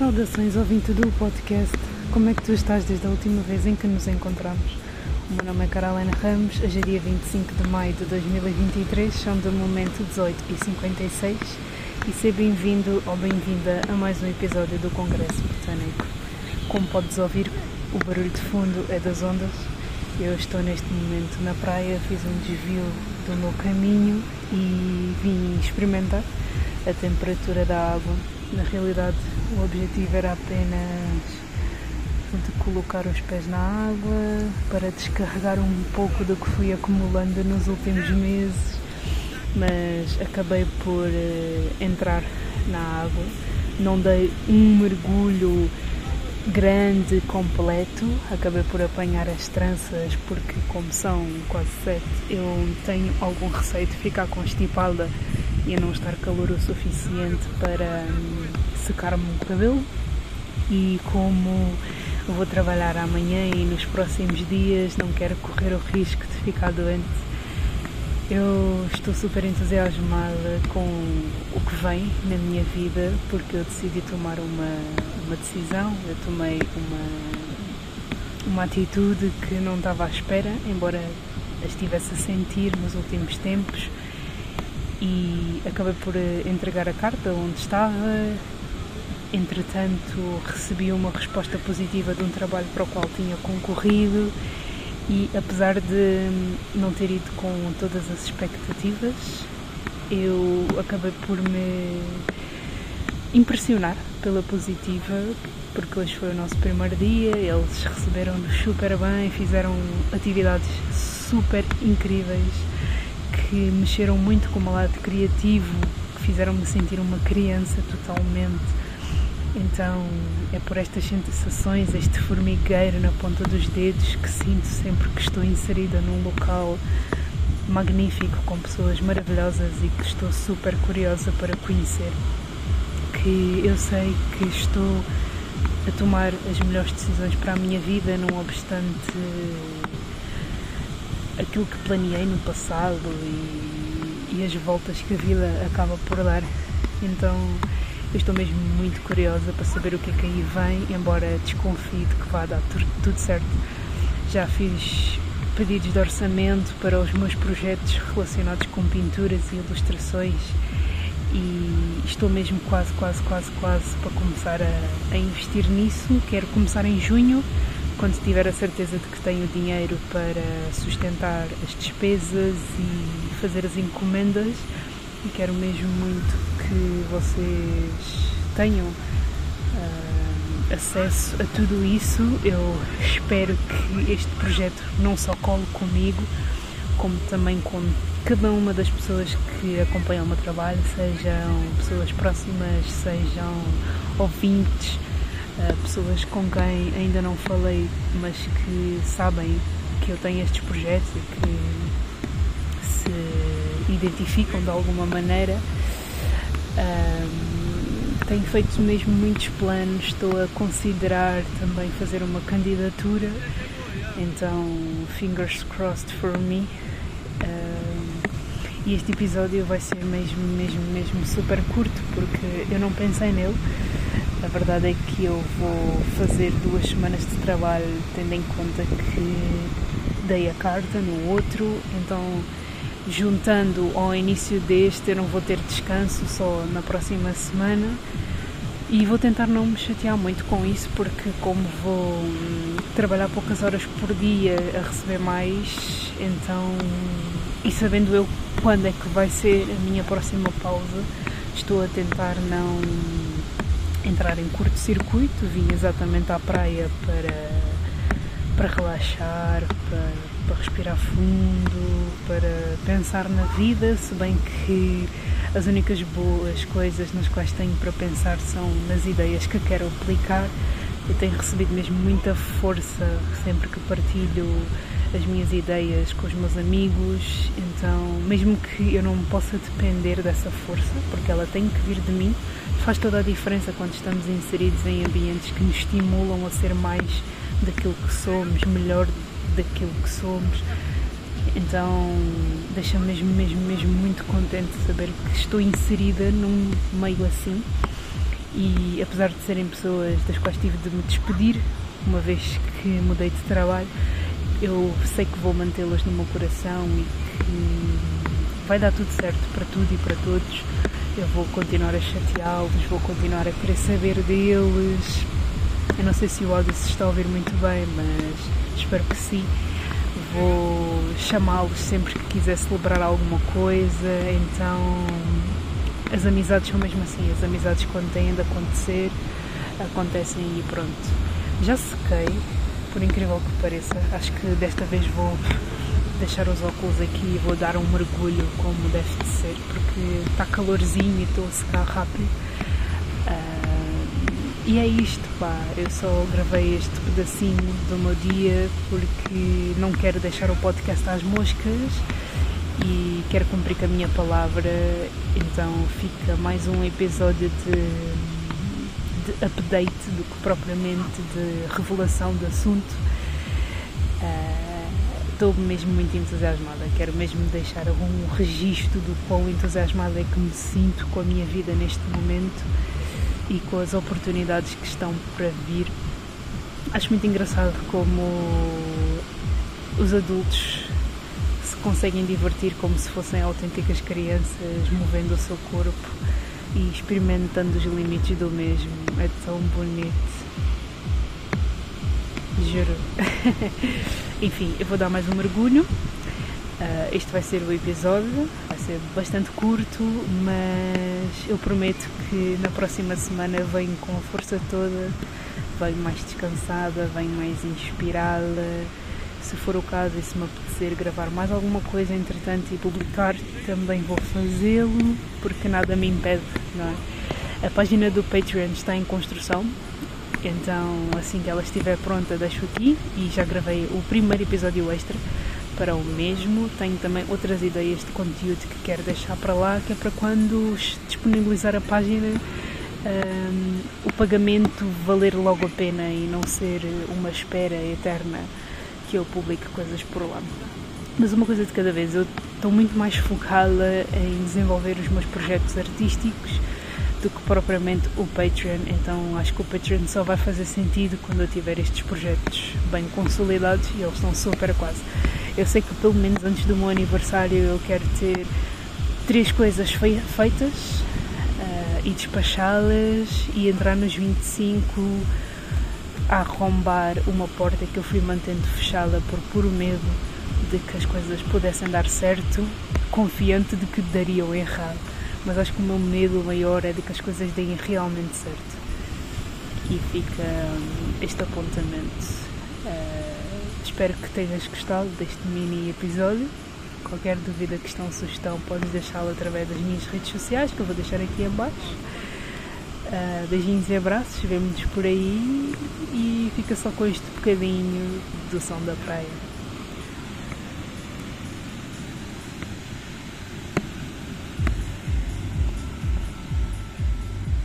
Saudações ouvinte do podcast. Como é que tu estás desde a última vez em que nos encontramos? O meu nome é Carolina Ramos, hoje é dia 25 de maio de 2023, são de momento 18 e 56 e seja bem-vindo ou bem-vinda a mais um episódio do Congresso Britânico. Como podes ouvir, o barulho de fundo é das ondas. Eu estou neste momento na praia, fiz um desvio do meu caminho e vim experimentar a temperatura da água. Na realidade, o objetivo era apenas de colocar os pés na água para descarregar um pouco do que fui acumulando nos últimos meses, mas acabei por uh, entrar na água. Não dei um mergulho grande, completo. Acabei por apanhar as tranças porque, como são quase sete, eu tenho algum receio de ficar constipada e não estar calor o suficiente para hum, secar-me o cabelo. E como vou trabalhar amanhã e nos próximos dias, não quero correr o risco de ficar doente. Eu estou super entusiasmada com o que vem na minha vida porque eu decidi tomar uma, uma decisão, eu tomei uma, uma atitude que não estava à espera, embora a estivesse a sentir nos últimos tempos e acabei por eh, entregar a carta onde estava. Entretanto, recebi uma resposta positiva de um trabalho para o qual tinha concorrido e, apesar de não ter ido com todas as expectativas, eu acabei por me impressionar pela positiva, porque hoje foi o nosso primeiro dia, eles receberam-nos super bem, fizeram atividades super incríveis que mexeram muito com o meu lado criativo, que fizeram-me sentir uma criança totalmente. Então é por estas sensações, este formigueiro na ponta dos dedos que sinto sempre que estou inserida num local magnífico, com pessoas maravilhosas e que estou super curiosa para conhecer. Que eu sei que estou a tomar as melhores decisões para a minha vida, não obstante aquilo que planeei no passado e, e as voltas que a vida acaba por dar. Então eu estou mesmo muito curiosa para saber o que é que aí vem, embora desconfie de que vá dar tudo certo. Já fiz pedidos de orçamento para os meus projetos relacionados com pinturas e ilustrações e estou mesmo quase, quase, quase, quase para começar a, a investir nisso. Quero começar em junho quando tiver a certeza de que tenho dinheiro para sustentar as despesas e fazer as encomendas e quero mesmo muito que vocês tenham uh, acesso a tudo isso. Eu espero que este projeto não só cole comigo, como também com cada uma das pessoas que acompanham o meu trabalho, sejam pessoas próximas, sejam ouvintes pessoas com quem ainda não falei, mas que sabem que eu tenho estes projetos e que se identificam de alguma maneira. Um, tenho feito mesmo muitos planos, estou a considerar também fazer uma candidatura, então fingers crossed for me. Este episódio vai ser mesmo, mesmo, mesmo super curto porque eu não pensei nele. A verdade é que eu vou fazer duas semanas de trabalho, tendo em conta que dei a carta no outro, então juntando ao início deste, eu não vou ter descanso só na próxima semana. E vou tentar não me chatear muito com isso, porque como vou trabalhar poucas horas por dia a receber mais, então e sabendo eu quando é que vai ser a minha próxima pausa, estou a tentar não entrar em curto-circuito, vim exatamente à praia para, para relaxar, para, para respirar fundo, para pensar na vida, se bem que as únicas boas coisas nas quais tenho para pensar são nas ideias que quero aplicar. Eu tenho recebido mesmo muita força sempre que partilho as minhas ideias com os meus amigos, então, mesmo que eu não possa depender dessa força, porque ela tem que vir de mim, faz toda a diferença quando estamos inseridos em ambientes que nos estimulam a ser mais daquilo que somos, melhor daquilo que somos. Então deixa-me mesmo, mesmo, mesmo muito contente de saber que estou inserida num meio assim e apesar de serem pessoas das quais tive de me despedir, uma vez que mudei de trabalho, eu sei que vou mantê-las no meu coração e que vai dar tudo certo para tudo e para todos. Eu vou continuar a chateá-los, vou continuar a querer saber deles. Eu não sei se o áudio se está a ouvir muito bem, mas espero que sim. Vou chamá-los sempre que quiser celebrar alguma coisa, então as amizades são mesmo assim, as amizades quando têm de acontecer, acontecem e pronto. Já sequei, por incrível que pareça, acho que desta vez vou deixar os óculos aqui e vou dar um mergulho como deve de ser, porque está calorzinho e estou a secar rápido. Uh, e é isto, pá, eu só gravei este pedacinho do meu dia porque não quero deixar o podcast às moscas e quero cumprir com a minha palavra, então fica mais um episódio de, de update do que propriamente de revelação do assunto. Estou uh, mesmo muito entusiasmada, quero mesmo deixar um registro do quão entusiasmada é que me sinto com a minha vida neste momento e com as oportunidades que estão para vir. Acho muito engraçado como os adultos conseguem divertir como se fossem autênticas crianças, movendo o seu corpo e experimentando os limites do mesmo. É tão bonito. Juro. Enfim, eu vou dar mais um mergulho. Uh, este vai ser o episódio, vai ser bastante curto, mas eu prometo que na próxima semana venho com a força toda, venho mais descansada, venho mais inspirada se for o caso e se me apetecer gravar mais alguma coisa entretanto e publicar, também vou fazê-lo, porque nada me impede, não é? A página do Patreon está em construção, então assim que ela estiver pronta deixo aqui e já gravei o primeiro episódio extra para o mesmo. Tenho também outras ideias de conteúdo que quero deixar para lá, que é para quando disponibilizar a página um, o pagamento valer logo a pena e não ser uma espera eterna que eu publique coisas por lá. Mas uma coisa de cada vez, eu estou muito mais focada em desenvolver os meus projetos artísticos do que propriamente o Patreon, então acho que o Patreon só vai fazer sentido quando eu tiver estes projetos bem consolidados e eles estão super quase. Eu sei que pelo menos antes do meu aniversário eu quero ter três coisas feitas uh, e despachá-las e entrar nos 25 a arrombar uma porta que eu fui mantendo fechada por puro medo de que as coisas pudessem dar certo, confiante de que dariam errado. Mas acho que o meu medo maior é de que as coisas deem realmente certo. E fica hum, este apontamento. Uh, espero que tenhas gostado deste mini episódio. Qualquer dúvida, questão, sugestão, podes deixá-la através das minhas redes sociais, que eu vou deixar aqui abaixo. Uh, beijinhos e abraços, vemo-nos por aí e fica só com este bocadinho do som da praia.